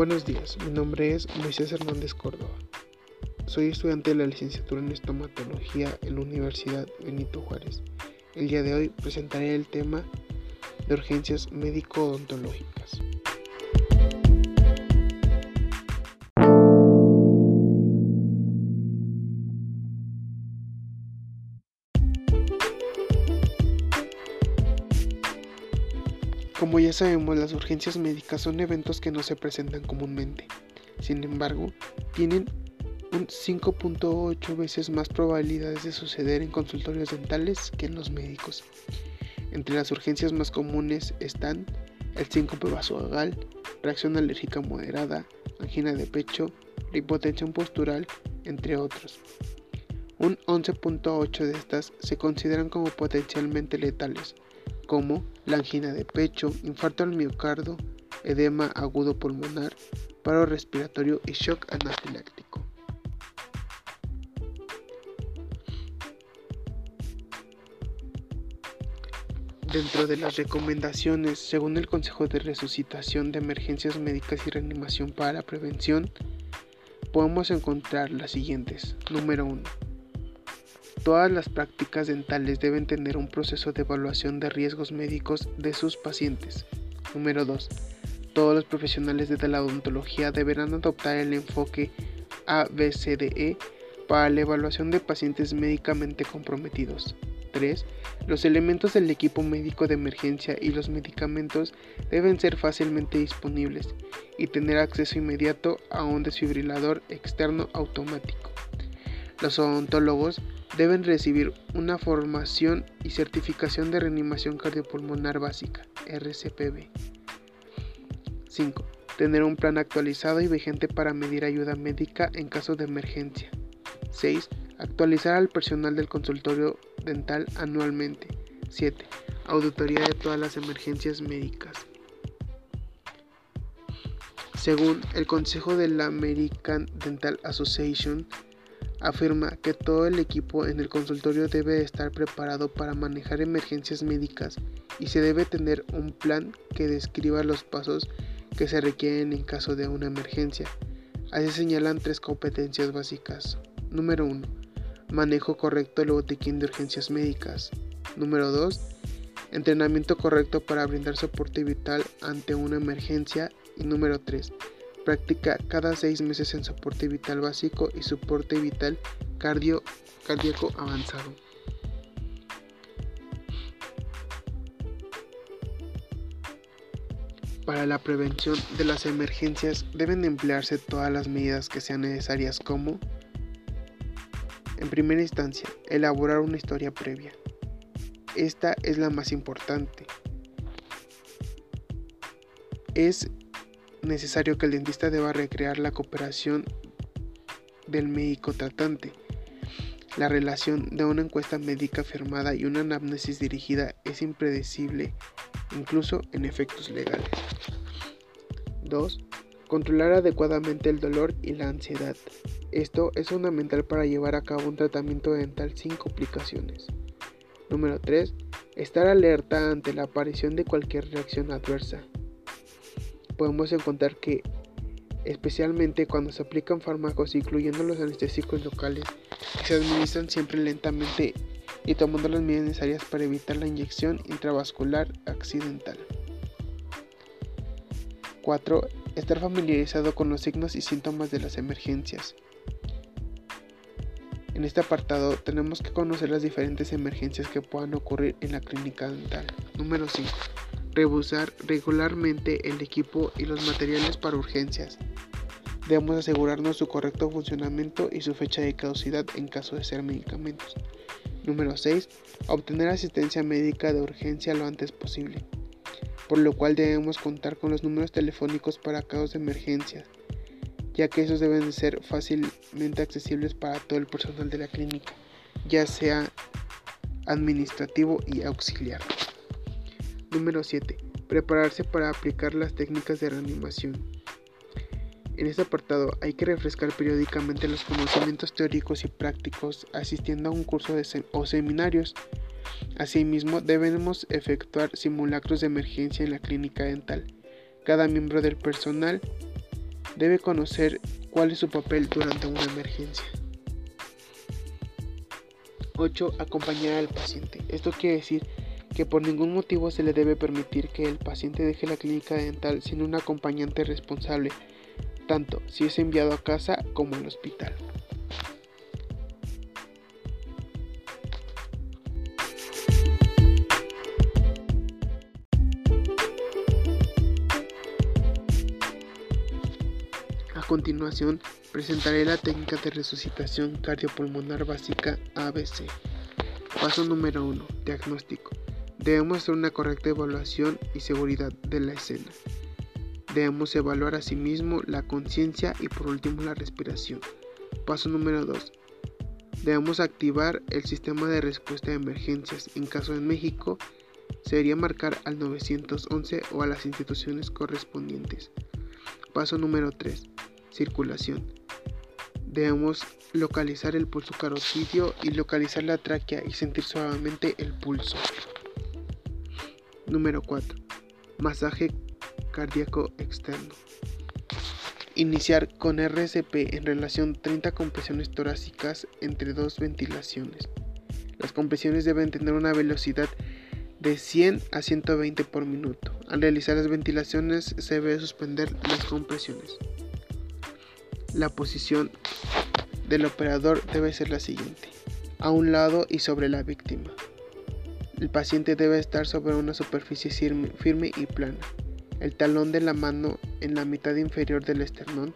Buenos días, mi nombre es Moisés Hernández Córdoba. Soy estudiante de la licenciatura en estomatología en la Universidad Benito Juárez. El día de hoy presentaré el tema de urgencias médico-odontológicas. Como ya sabemos, las urgencias médicas son eventos que no se presentan comúnmente. Sin embargo, tienen un 5.8 veces más probabilidades de suceder en consultorios dentales que en los médicos. Entre las urgencias más comunes están el síncope vasovagal, reacción alérgica moderada, angina de pecho, hipotensión postural, entre otros. Un 11.8 de estas se consideran como potencialmente letales, como la angina de pecho, infarto al miocardio, edema agudo pulmonar, paro respiratorio y shock anafiláctico. Dentro de las recomendaciones, según el Consejo de Resucitación de Emergencias Médicas y Reanimación para la Prevención, podemos encontrar las siguientes. Número 1 Todas las prácticas dentales deben tener un proceso de evaluación de riesgos médicos de sus pacientes. Número 2. Todos los profesionales de la odontología deberán adoptar el enfoque ABCDE para la evaluación de pacientes médicamente comprometidos. 3. Los elementos del equipo médico de emergencia y los medicamentos deben ser fácilmente disponibles y tener acceso inmediato a un desfibrilador externo automático. Los odontólogos deben recibir una formación y certificación de reanimación cardiopulmonar básica, RCPB. 5. Tener un plan actualizado y vigente para medir ayuda médica en caso de emergencia. 6. Actualizar al personal del consultorio dental anualmente. 7. Auditoría de todas las emergencias médicas. Según el Consejo de la American Dental Association, afirma que todo el equipo en el consultorio debe estar preparado para manejar emergencias médicas y se debe tener un plan que describa los pasos que se requieren en caso de una emergencia. Así señalan tres competencias básicas. Número 1. Manejo correcto del botiquín de urgencias médicas. Número 2. Entrenamiento correcto para brindar soporte vital ante una emergencia. Y número 3 Práctica cada seis meses en soporte vital básico y soporte vital cardio, cardíaco avanzado. Para la prevención de las emergencias deben emplearse todas las medidas que sean necesarias como, en primera instancia, elaborar una historia previa. Esta es la más importante. Es necesario que el dentista deba recrear la cooperación del médico tratante. La relación de una encuesta médica firmada y una anamnesis dirigida es impredecible, incluso en efectos legales. 2. Controlar adecuadamente el dolor y la ansiedad. Esto es fundamental para llevar a cabo un tratamiento dental sin complicaciones. Número 3. Estar alerta ante la aparición de cualquier reacción adversa podemos encontrar que, especialmente cuando se aplican fármacos, incluyendo los anestésicos locales, se administran siempre lentamente y tomando las medidas necesarias para evitar la inyección intravascular accidental. 4. Estar familiarizado con los signos y síntomas de las emergencias. En este apartado tenemos que conocer las diferentes emergencias que puedan ocurrir en la clínica dental. Número 5 rebusar regularmente el equipo y los materiales para urgencias. Debemos asegurarnos su correcto funcionamiento y su fecha de caducidad en caso de ser medicamentos. Número 6. Obtener asistencia médica de urgencia lo antes posible, por lo cual debemos contar con los números telefónicos para casos de emergencia, ya que esos deben ser fácilmente accesibles para todo el personal de la clínica, ya sea administrativo y auxiliar. Número 7. Prepararse para aplicar las técnicas de reanimación. En este apartado hay que refrescar periódicamente los conocimientos teóricos y prácticos asistiendo a un curso o seminarios. Asimismo, debemos efectuar simulacros de emergencia en la clínica dental. Cada miembro del personal Debe conocer cuál es su papel durante una emergencia. 8. Acompañar al paciente. Esto quiere decir que por ningún motivo se le debe permitir que el paciente deje la clínica dental sin un acompañante responsable, tanto si es enviado a casa como al hospital. A continuación, presentaré la técnica de resucitación cardiopulmonar básica ABC. Paso número 1. Diagnóstico. Debemos hacer una correcta evaluación y seguridad de la escena. Debemos evaluar a sí mismo la conciencia y por último la respiración. Paso número 2. Debemos activar el sistema de respuesta de emergencias. En caso de México, sería marcar al 911 o a las instituciones correspondientes. Paso número 3. Circulación. Debemos localizar el pulso carotidio y localizar la tráquea y sentir suavemente el pulso. Número 4. Masaje cardíaco externo. Iniciar con RCP en relación 30 compresiones torácicas entre dos ventilaciones. Las compresiones deben tener una velocidad de 100 a 120 por minuto. Al realizar las ventilaciones se debe suspender las compresiones. La posición del operador debe ser la siguiente. A un lado y sobre la víctima. El paciente debe estar sobre una superficie firme y plana, el talón de la mano en la mitad inferior del esternón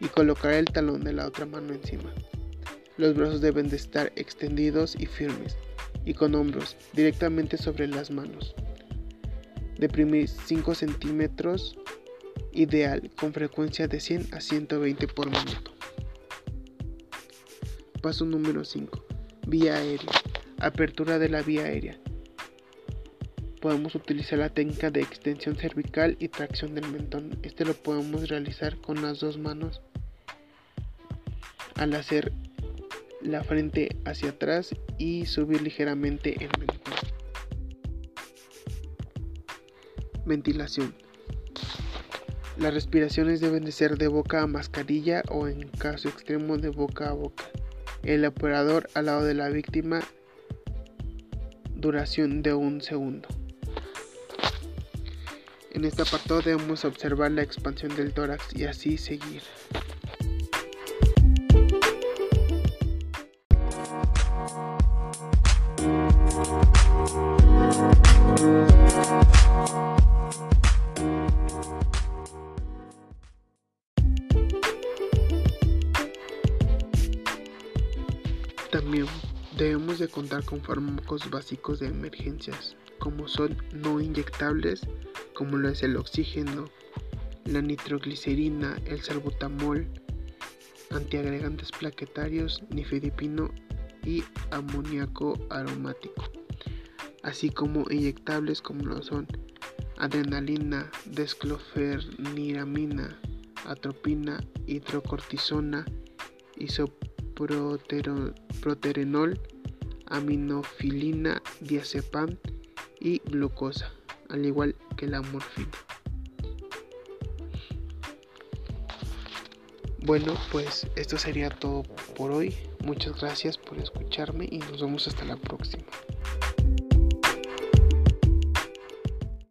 y colocar el talón de la otra mano encima. Los brazos deben de estar extendidos y firmes y con hombros directamente sobre las manos. Deprimir 5 centímetros, ideal con frecuencia de 100 a 120 por minuto. Paso número 5. Vía aérea. Apertura de la vía aérea. Podemos utilizar la técnica de extensión cervical y tracción del mentón. Este lo podemos realizar con las dos manos al hacer la frente hacia atrás y subir ligeramente el mentón. Ventilación. Las respiraciones deben de ser de boca a mascarilla o en caso extremo de boca a boca. El operador al lado de la víctima duración de un segundo. En este apartado debemos observar la expansión del tórax y así seguir. También debemos de contar con fármacos básicos de emergencias, como son no inyectables, como lo es el oxígeno, la nitroglicerina, el salbutamol, antiagregantes plaquetarios, nifedipino y amoníaco aromático, así como inyectables como lo son adrenalina, desclofeniramina, atropina, hidrocortisona, proterenol, aminofilina, diazepam y glucosa, al igual que la morfina. Bueno, pues esto sería todo por hoy. Muchas gracias por escucharme y nos vemos hasta la próxima.